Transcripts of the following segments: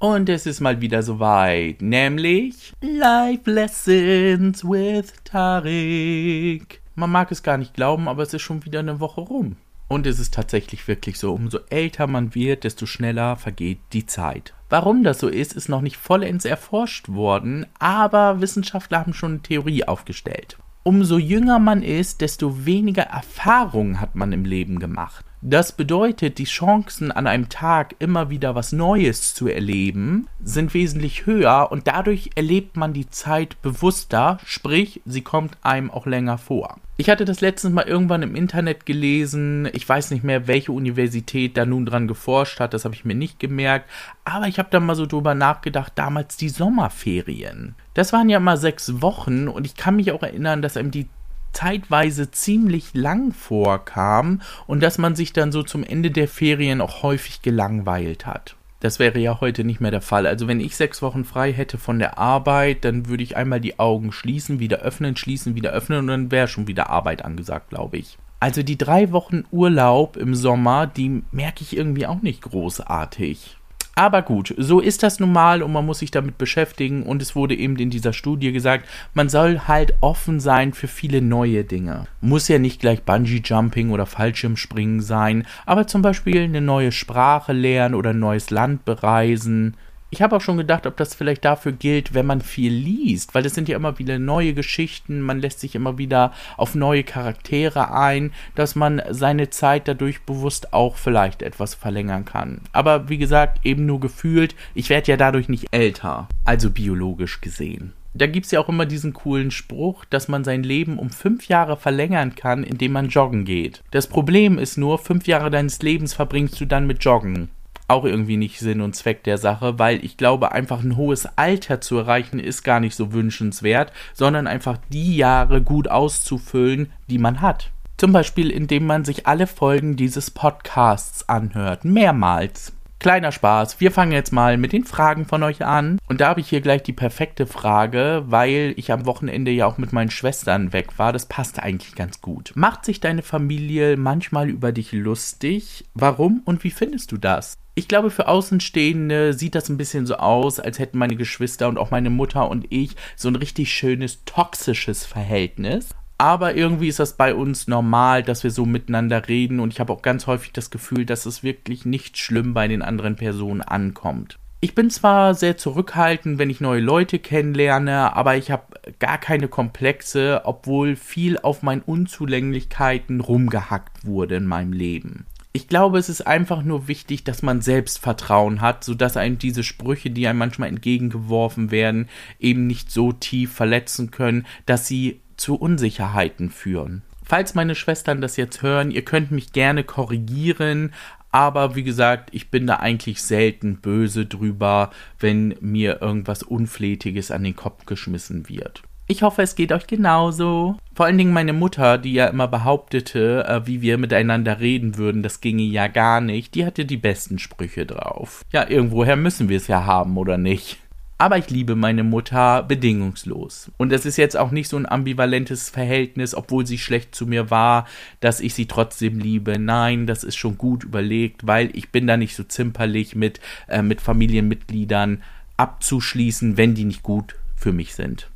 Und es ist mal wieder soweit, nämlich Life Lessons with Tarek. Man mag es gar nicht glauben, aber es ist schon wieder eine Woche rum. Und es ist tatsächlich wirklich so, umso älter man wird, desto schneller vergeht die Zeit. Warum das so ist, ist noch nicht vollends erforscht worden, aber Wissenschaftler haben schon eine Theorie aufgestellt. Umso jünger man ist, desto weniger Erfahrungen hat man im Leben gemacht. Das bedeutet, die Chancen an einem Tag immer wieder was Neues zu erleben sind wesentlich höher und dadurch erlebt man die Zeit bewusster, sprich, sie kommt einem auch länger vor. Ich hatte das letztens mal irgendwann im Internet gelesen, ich weiß nicht mehr, welche Universität da nun dran geforscht hat, das habe ich mir nicht gemerkt, aber ich habe da mal so drüber nachgedacht, damals die Sommerferien. Das waren ja mal sechs Wochen und ich kann mich auch erinnern, dass einem die zeitweise ziemlich lang vorkam und dass man sich dann so zum Ende der Ferien auch häufig gelangweilt hat. Das wäre ja heute nicht mehr der Fall. Also wenn ich sechs Wochen frei hätte von der Arbeit, dann würde ich einmal die Augen schließen, wieder öffnen, schließen, wieder öffnen und dann wäre schon wieder Arbeit angesagt, glaube ich. Also die drei Wochen Urlaub im Sommer, die merke ich irgendwie auch nicht großartig. Aber gut, so ist das nun mal und man muss sich damit beschäftigen und es wurde eben in dieser Studie gesagt, man soll halt offen sein für viele neue Dinge. Muss ja nicht gleich Bungee Jumping oder Fallschirmspringen sein, aber zum Beispiel eine neue Sprache lernen oder ein neues Land bereisen ich habe auch schon gedacht, ob das vielleicht dafür gilt, wenn man viel liest, weil es sind ja immer wieder neue Geschichten, man lässt sich immer wieder auf neue Charaktere ein, dass man seine Zeit dadurch bewusst auch vielleicht etwas verlängern kann. Aber wie gesagt, eben nur gefühlt, ich werde ja dadurch nicht älter, also biologisch gesehen. Da gibt es ja auch immer diesen coolen Spruch, dass man sein Leben um fünf Jahre verlängern kann, indem man joggen geht. Das Problem ist nur, fünf Jahre deines Lebens verbringst du dann mit Joggen auch irgendwie nicht Sinn und Zweck der Sache, weil ich glaube, einfach ein hohes Alter zu erreichen ist gar nicht so wünschenswert, sondern einfach die Jahre gut auszufüllen, die man hat. Zum Beispiel, indem man sich alle Folgen dieses Podcasts anhört, mehrmals. Kleiner Spaß, wir fangen jetzt mal mit den Fragen von euch an. Und da habe ich hier gleich die perfekte Frage, weil ich am Wochenende ja auch mit meinen Schwestern weg war. Das passt eigentlich ganz gut. Macht sich deine Familie manchmal über dich lustig? Warum und wie findest du das? Ich glaube, für Außenstehende sieht das ein bisschen so aus, als hätten meine Geschwister und auch meine Mutter und ich so ein richtig schönes toxisches Verhältnis. Aber irgendwie ist das bei uns normal, dass wir so miteinander reden und ich habe auch ganz häufig das Gefühl, dass es wirklich nicht schlimm bei den anderen Personen ankommt. Ich bin zwar sehr zurückhaltend, wenn ich neue Leute kennenlerne, aber ich habe gar keine Komplexe, obwohl viel auf meinen Unzulänglichkeiten rumgehackt wurde in meinem Leben ich glaube, es ist einfach nur wichtig, dass man Selbstvertrauen hat, sodass einem diese Sprüche, die einem manchmal entgegengeworfen werden, eben nicht so tief verletzen können, dass sie zu Unsicherheiten führen. Falls meine Schwestern das jetzt hören, ihr könnt mich gerne korrigieren, aber wie gesagt, ich bin da eigentlich selten böse drüber, wenn mir irgendwas Unflätiges an den Kopf geschmissen wird. Ich hoffe, es geht euch genauso. Vor allen Dingen meine Mutter, die ja immer behauptete, äh, wie wir miteinander reden würden, das ginge ja gar nicht, die hatte die besten Sprüche drauf. Ja, irgendwoher müssen wir es ja haben, oder nicht? Aber ich liebe meine Mutter bedingungslos. Und es ist jetzt auch nicht so ein ambivalentes Verhältnis, obwohl sie schlecht zu mir war, dass ich sie trotzdem liebe. Nein, das ist schon gut überlegt, weil ich bin da nicht so zimperlich mit, äh, mit Familienmitgliedern abzuschließen, wenn die nicht gut für mich sind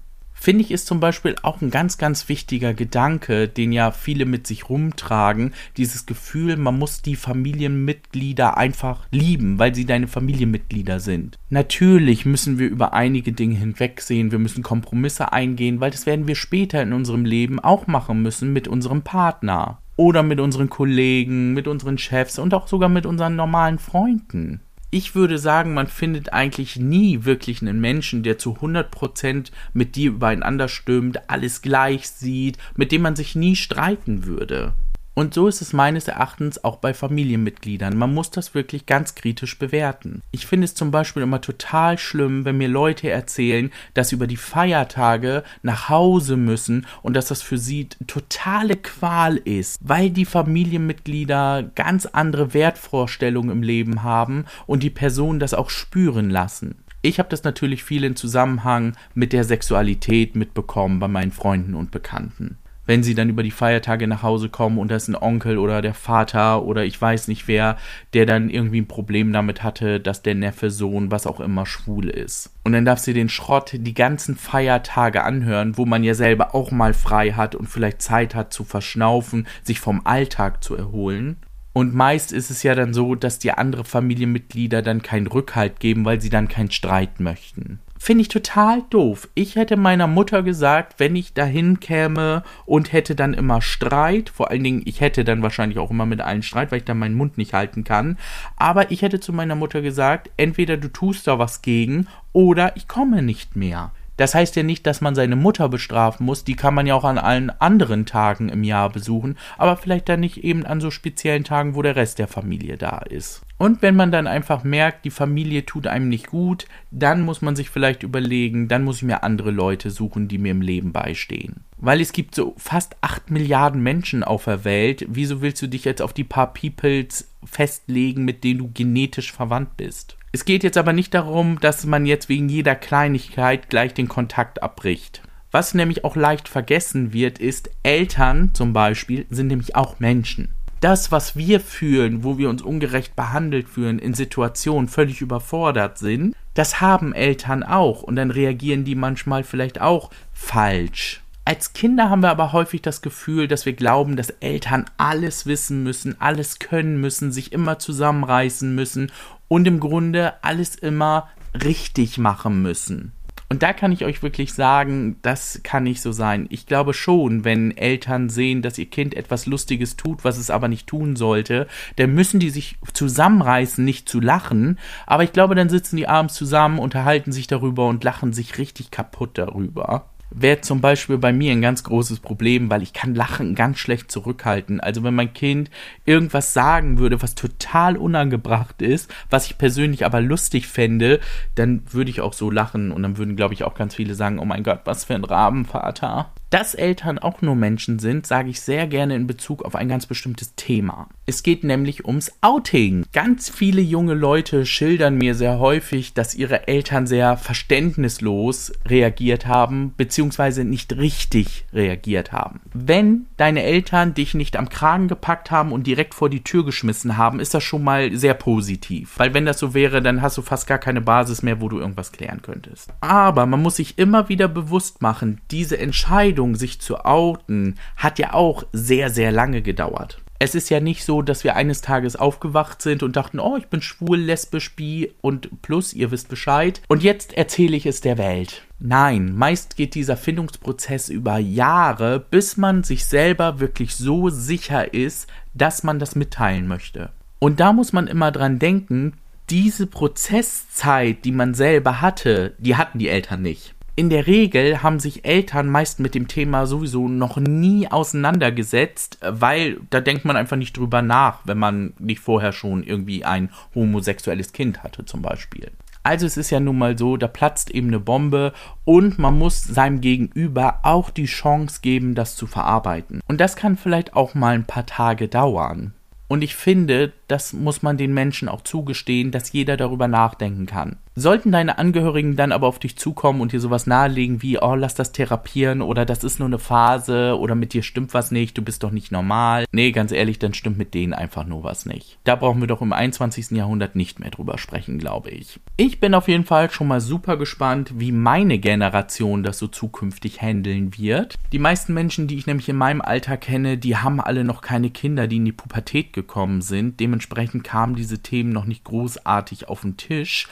finde ich, ist zum Beispiel auch ein ganz, ganz wichtiger Gedanke, den ja viele mit sich rumtragen. Dieses Gefühl, man muss die Familienmitglieder einfach lieben, weil sie deine Familienmitglieder sind. Natürlich müssen wir über einige Dinge hinwegsehen, wir müssen Kompromisse eingehen, weil das werden wir später in unserem Leben auch machen müssen mit unserem Partner. Oder mit unseren Kollegen, mit unseren Chefs und auch sogar mit unseren normalen Freunden ich würde sagen, man findet eigentlich nie wirklich einen Menschen, der zu 100% mit dir übereinander stimmt, alles gleich sieht, mit dem man sich nie streiten würde. Und so ist es meines Erachtens auch bei Familienmitgliedern. Man muss das wirklich ganz kritisch bewerten. Ich finde es zum Beispiel immer total schlimm, wenn mir Leute erzählen, dass sie über die Feiertage nach Hause müssen und dass das für sie totale Qual ist, weil die Familienmitglieder ganz andere Wertvorstellungen im Leben haben und die Personen das auch spüren lassen. Ich habe das natürlich viel in Zusammenhang mit der Sexualität mitbekommen bei meinen Freunden und Bekannten. Wenn sie dann über die Feiertage nach Hause kommen und da ist ein Onkel oder der Vater oder ich weiß nicht wer, der dann irgendwie ein Problem damit hatte, dass der Neffe, Sohn, was auch immer schwul ist. Und dann darf sie den Schrott die ganzen Feiertage anhören, wo man ja selber auch mal frei hat und vielleicht Zeit hat zu verschnaufen, sich vom Alltag zu erholen. Und meist ist es ja dann so, dass die andere Familienmitglieder dann keinen Rückhalt geben, weil sie dann keinen Streit möchten. Finde ich total doof. Ich hätte meiner Mutter gesagt, wenn ich dahin käme und hätte dann immer Streit, vor allen Dingen, ich hätte dann wahrscheinlich auch immer mit allen Streit, weil ich dann meinen Mund nicht halten kann. Aber ich hätte zu meiner Mutter gesagt, entweder du tust da was gegen oder ich komme nicht mehr. Das heißt ja nicht, dass man seine Mutter bestrafen muss, die kann man ja auch an allen anderen Tagen im Jahr besuchen, aber vielleicht dann nicht eben an so speziellen Tagen, wo der Rest der Familie da ist. Und wenn man dann einfach merkt, die Familie tut einem nicht gut, dann muss man sich vielleicht überlegen, dann muss ich mir andere Leute suchen, die mir im Leben beistehen. Weil es gibt so fast 8 Milliarden Menschen auf der Welt, wieso willst du dich jetzt auf die paar Peoples festlegen, mit denen du genetisch verwandt bist? Es geht jetzt aber nicht darum, dass man jetzt wegen jeder Kleinigkeit gleich den Kontakt abbricht. Was nämlich auch leicht vergessen wird, ist, Eltern zum Beispiel sind nämlich auch Menschen. Das, was wir fühlen, wo wir uns ungerecht behandelt fühlen, in Situationen völlig überfordert sind, das haben Eltern auch und dann reagieren die manchmal vielleicht auch falsch. Als Kinder haben wir aber häufig das Gefühl, dass wir glauben, dass Eltern alles wissen müssen, alles können müssen, sich immer zusammenreißen müssen und im Grunde alles immer richtig machen müssen. Und da kann ich euch wirklich sagen, das kann nicht so sein. Ich glaube schon, wenn Eltern sehen, dass ihr Kind etwas Lustiges tut, was es aber nicht tun sollte, dann müssen die sich zusammenreißen, nicht zu lachen. Aber ich glaube, dann sitzen die abends zusammen, unterhalten sich darüber und lachen sich richtig kaputt darüber wäre zum Beispiel bei mir ein ganz großes Problem, weil ich kann Lachen ganz schlecht zurückhalten. Also wenn mein Kind irgendwas sagen würde, was total unangebracht ist, was ich persönlich aber lustig fände, dann würde ich auch so lachen und dann würden, glaube ich, auch ganz viele sagen, oh mein Gott, was für ein Rabenvater. Dass Eltern auch nur Menschen sind, sage ich sehr gerne in Bezug auf ein ganz bestimmtes Thema. Es geht nämlich ums Outing. Ganz viele junge Leute schildern mir sehr häufig, dass ihre Eltern sehr verständnislos reagiert haben, beziehungsweise nicht richtig reagiert haben. Wenn deine Eltern dich nicht am Kragen gepackt haben und direkt vor die Tür geschmissen haben, ist das schon mal sehr positiv. Weil wenn das so wäre, dann hast du fast gar keine Basis mehr, wo du irgendwas klären könntest. Aber man muss sich immer wieder bewusst machen, diese Entscheidung, Entscheidung, sich zu outen, hat ja auch sehr, sehr lange gedauert. Es ist ja nicht so, dass wir eines Tages aufgewacht sind und dachten, oh, ich bin schwul, lesbisch, bi und plus, ihr wisst Bescheid. Und jetzt erzähle ich es der Welt. Nein, meist geht dieser Findungsprozess über Jahre, bis man sich selber wirklich so sicher ist, dass man das mitteilen möchte. Und da muss man immer dran denken, diese Prozesszeit, die man selber hatte, die hatten die Eltern nicht in der Regel haben sich Eltern meist mit dem Thema sowieso noch nie auseinandergesetzt, weil da denkt man einfach nicht drüber nach, wenn man nicht vorher schon irgendwie ein homosexuelles Kind hatte zum Beispiel. Also es ist ja nun mal so, da platzt eben eine Bombe und man muss seinem Gegenüber auch die Chance geben, das zu verarbeiten. Und das kann vielleicht auch mal ein paar Tage dauern. Und ich finde, das muss man den Menschen auch zugestehen, dass jeder darüber nachdenken kann. Sollten deine Angehörigen dann aber auf dich zukommen und dir sowas nahelegen wie, oh, lass das therapieren oder das ist nur eine Phase oder mit dir stimmt was nicht, du bist doch nicht normal. Nee, ganz ehrlich, dann stimmt mit denen einfach nur was nicht. Da brauchen wir doch im 21. Jahrhundert nicht mehr drüber sprechen, glaube ich. Ich bin auf jeden Fall schon mal super gespannt, wie meine Generation das so zukünftig handeln wird. Die meisten Menschen, die ich nämlich in meinem Alter kenne, die haben alle noch keine Kinder, die in die Pubertät gekommen sind. Dementsprechend kamen diese Themen noch nicht großartig auf den Tisch.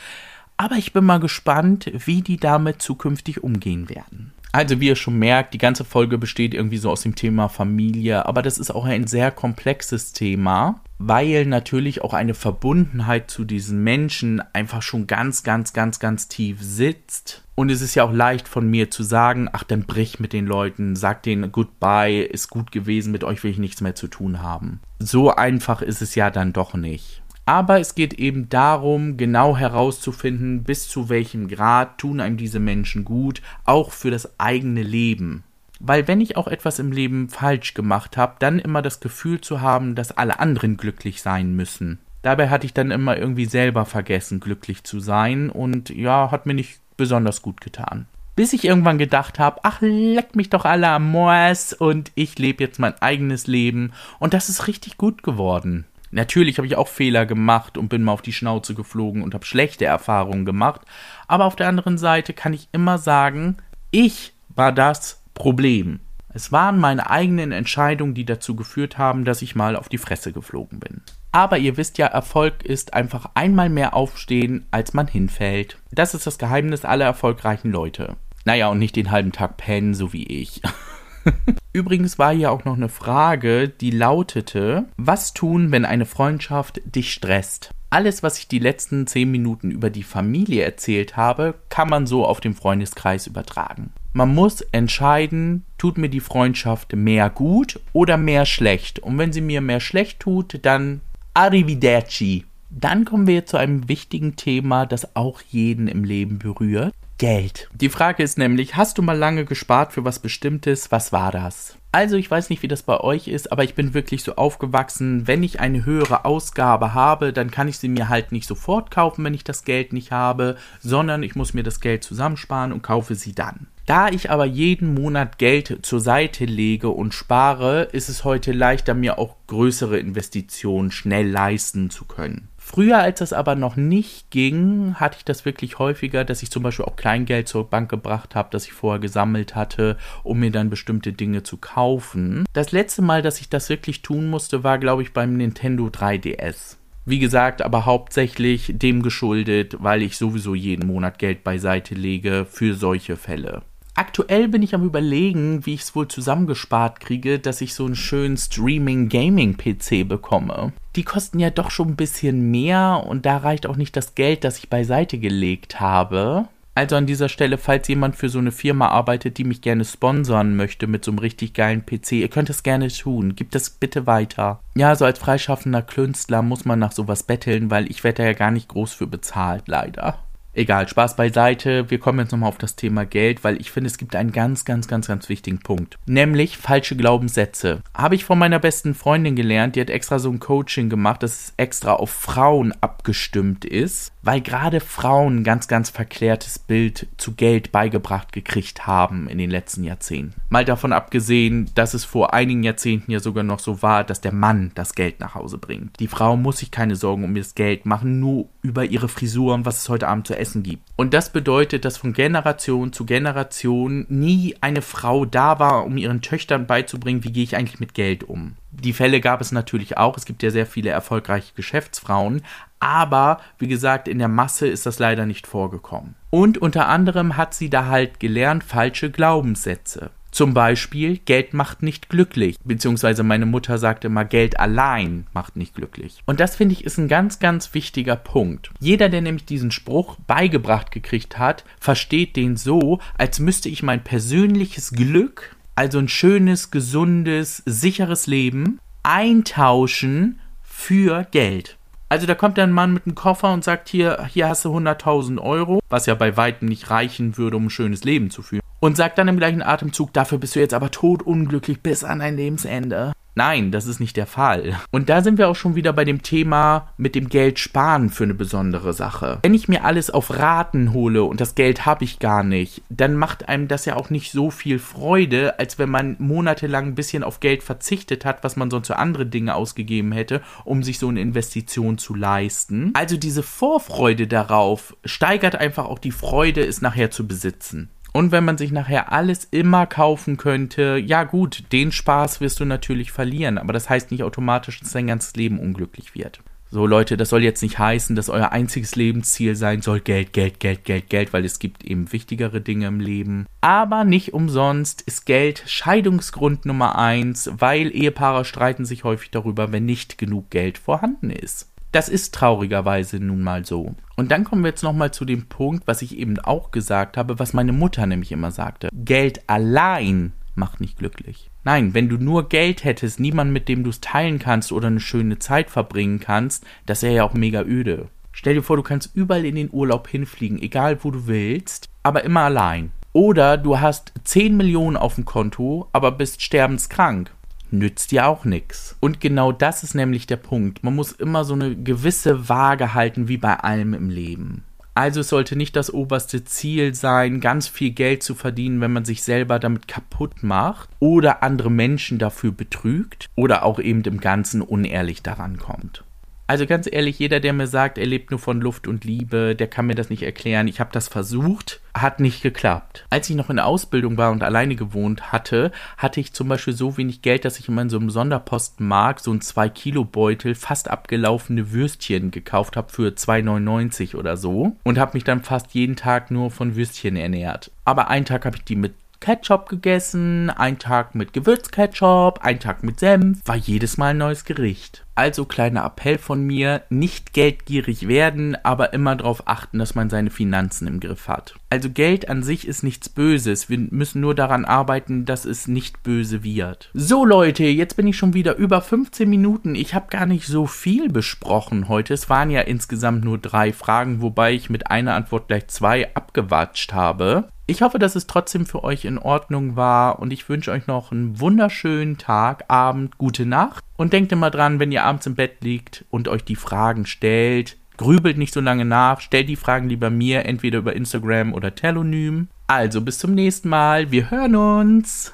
Aber ich bin mal gespannt, wie die damit zukünftig umgehen werden. Also wie ihr schon merkt, die ganze Folge besteht irgendwie so aus dem Thema Familie, aber das ist auch ein sehr komplexes Thema, weil natürlich auch eine Verbundenheit zu diesen Menschen einfach schon ganz, ganz, ganz, ganz tief sitzt. Und es ist ja auch leicht von mir zu sagen, ach, dann brich mit den Leuten, sag denen Goodbye, ist gut gewesen, mit euch will ich nichts mehr zu tun haben. So einfach ist es ja dann doch nicht. Aber es geht eben darum, genau herauszufinden, bis zu welchem Grad tun einem diese Menschen gut, auch für das eigene Leben. Weil wenn ich auch etwas im Leben falsch gemacht habe, dann immer das Gefühl zu haben, dass alle anderen glücklich sein müssen. Dabei hatte ich dann immer irgendwie selber vergessen, glücklich zu sein und ja, hat mir nicht besonders gut getan. Bis ich irgendwann gedacht habe, ach, leck mich doch alle am Moors und ich lebe jetzt mein eigenes Leben. Und das ist richtig gut geworden. Natürlich habe ich auch Fehler gemacht und bin mal auf die Schnauze geflogen und habe schlechte Erfahrungen gemacht. Aber auf der anderen Seite kann ich immer sagen, ich war das Problem. Es waren meine eigenen Entscheidungen, die dazu geführt haben, dass ich mal auf die Fresse geflogen bin. Aber ihr wisst ja, Erfolg ist einfach einmal mehr aufstehen, als man hinfällt. Das ist das Geheimnis aller erfolgreichen Leute. Naja, und nicht den halben Tag pennen, so wie ich. Übrigens war hier auch noch eine Frage, die lautete, was tun, wenn eine Freundschaft dich stresst? Alles, was ich die letzten zehn Minuten über die Familie erzählt habe, kann man so auf den Freundeskreis übertragen. Man muss entscheiden, tut mir die Freundschaft mehr gut oder mehr schlecht. Und wenn sie mir mehr schlecht tut, dann arrivederci. Dann kommen wir zu einem wichtigen Thema, das auch jeden im Leben berührt. Geld. Die Frage ist nämlich, hast du mal lange gespart für was Bestimmtes? Was war das? Also ich weiß nicht, wie das bei euch ist, aber ich bin wirklich so aufgewachsen, wenn ich eine höhere Ausgabe habe, dann kann ich sie mir halt nicht sofort kaufen, wenn ich das Geld nicht habe, sondern ich muss mir das Geld zusammensparen und kaufe sie dann. Da ich aber jeden Monat Geld zur Seite lege und spare, ist es heute leichter, mir auch größere Investitionen schnell leisten zu können. Früher, als das aber noch nicht ging, hatte ich das wirklich häufiger, dass ich zum Beispiel auch Kleingeld zur Bank gebracht habe, das ich vorher gesammelt hatte, um mir dann bestimmte Dinge zu kaufen. Das letzte Mal, dass ich das wirklich tun musste, war, glaube ich, beim Nintendo 3DS. Wie gesagt, aber hauptsächlich dem geschuldet, weil ich sowieso jeden Monat Geld beiseite lege für solche Fälle. Aktuell bin ich am überlegen, wie ich es wohl zusammengespart kriege, dass ich so einen schönen Streaming-Gaming-PC bekomme. Die kosten ja doch schon ein bisschen mehr und da reicht auch nicht das Geld, das ich beiseite gelegt habe. Also an dieser Stelle, falls jemand für so eine Firma arbeitet, die mich gerne sponsern möchte mit so einem richtig geilen PC, ihr könnt es gerne tun. Gebt es bitte weiter. Ja, so als freischaffender Künstler muss man nach sowas betteln, weil ich werde ja gar nicht groß für bezahlt, leider. Egal, Spaß beiseite. Wir kommen jetzt nochmal auf das Thema Geld, weil ich finde, es gibt einen ganz, ganz, ganz, ganz wichtigen Punkt. Nämlich falsche Glaubenssätze. Habe ich von meiner besten Freundin gelernt, die hat extra so ein Coaching gemacht, das es extra auf Frauen abgestimmt ist, weil gerade Frauen ein ganz, ganz verklärtes Bild zu Geld beigebracht gekriegt haben in den letzten Jahrzehnten. Mal davon abgesehen, dass es vor einigen Jahrzehnten ja sogar noch so war, dass der Mann das Geld nach Hause bringt. Die Frau muss sich keine Sorgen um das Geld machen, nur über ihre Frisur und was es heute Abend zu essen gibt. Und das bedeutet, dass von Generation zu Generation nie eine Frau da war, um ihren Töchtern beizubringen, wie gehe ich eigentlich mit Geld um. Die Fälle gab es natürlich auch. Es gibt ja sehr viele erfolgreiche Geschäftsfrauen. Aber wie gesagt, in der Masse ist das leider nicht vorgekommen. Und unter anderem hat sie da halt gelernt falsche Glaubenssätze. Zum Beispiel, Geld macht nicht glücklich. Beziehungsweise meine Mutter sagte immer, Geld allein macht nicht glücklich. Und das finde ich ist ein ganz, ganz wichtiger Punkt. Jeder, der nämlich diesen Spruch beigebracht gekriegt hat, versteht den so, als müsste ich mein persönliches Glück, also ein schönes, gesundes, sicheres Leben, eintauschen für Geld. Also da kommt ein Mann mit einem Koffer und sagt hier, hier hast du 100.000 Euro, was ja bei weitem nicht reichen würde, um ein schönes Leben zu führen und sagt dann im gleichen Atemzug, dafür bist du jetzt aber totunglücklich bis an dein Lebensende. Nein, das ist nicht der Fall. Und da sind wir auch schon wieder bei dem Thema mit dem Geld sparen für eine besondere Sache. Wenn ich mir alles auf Raten hole und das Geld habe ich gar nicht, dann macht einem das ja auch nicht so viel Freude, als wenn man monatelang ein bisschen auf Geld verzichtet hat, was man sonst für andere Dinge ausgegeben hätte, um sich so eine Investition zu leisten. Also diese Vorfreude darauf steigert einfach auch die Freude, es nachher zu besitzen. Und wenn man sich nachher alles immer kaufen könnte, ja gut, den Spaß wirst du natürlich verlieren, aber das heißt nicht automatisch, dass dein ganzes Leben unglücklich wird. So Leute, das soll jetzt nicht heißen, dass euer einziges Lebensziel sein soll Geld, Geld, Geld, Geld, Geld, weil es gibt eben wichtigere Dinge im Leben. Aber nicht umsonst ist Geld Scheidungsgrund Nummer eins, weil Ehepaare streiten sich häufig darüber, wenn nicht genug Geld vorhanden ist. Das ist traurigerweise nun mal so. Und dann kommen wir jetzt nochmal zu dem Punkt, was ich eben auch gesagt habe, was meine Mutter nämlich immer sagte. Geld allein macht nicht glücklich. Nein, wenn du nur Geld hättest, niemand mit dem du es teilen kannst oder eine schöne Zeit verbringen kannst, das wäre ja auch mega öde. Stell dir vor, du kannst überall in den Urlaub hinfliegen, egal wo du willst, aber immer allein. Oder du hast 10 Millionen auf dem Konto, aber bist sterbenskrank nützt ja auch nichts. Und genau das ist nämlich der Punkt. Man muss immer so eine gewisse Waage halten, wie bei allem im Leben. Also es sollte nicht das oberste Ziel sein, ganz viel Geld zu verdienen, wenn man sich selber damit kaputt macht oder andere Menschen dafür betrügt oder auch eben im Ganzen unehrlich daran kommt. Also ganz ehrlich, jeder, der mir sagt, er lebt nur von Luft und Liebe, der kann mir das nicht erklären. Ich habe das versucht, hat nicht geklappt. Als ich noch in der Ausbildung war und alleine gewohnt hatte, hatte ich zum Beispiel so wenig Geld, dass ich immer in so einem Sonderpostenmarkt so ein 2-Kilo-Beutel fast abgelaufene Würstchen gekauft habe für 2,99 oder so und habe mich dann fast jeden Tag nur von Würstchen ernährt. Aber einen Tag habe ich die mit Ketchup gegessen, ein Tag mit Gewürzketchup, ein Tag mit Senf, war jedes Mal ein neues Gericht. Also kleiner Appell von mir, nicht geldgierig werden, aber immer darauf achten, dass man seine Finanzen im Griff hat. Also Geld an sich ist nichts Böses, wir müssen nur daran arbeiten, dass es nicht böse wird. So Leute, jetzt bin ich schon wieder über 15 Minuten. Ich habe gar nicht so viel besprochen heute. Es waren ja insgesamt nur drei Fragen, wobei ich mit einer Antwort gleich zwei abgewatscht habe. Ich hoffe, dass es trotzdem für euch in Ordnung war und ich wünsche euch noch einen wunderschönen Tag, Abend, gute Nacht und denkt immer dran, wenn ihr abends im Bett liegt und euch die Fragen stellt, grübelt nicht so lange nach, stellt die Fragen lieber mir, entweder über Instagram oder Telonym. Also bis zum nächsten Mal, wir hören uns.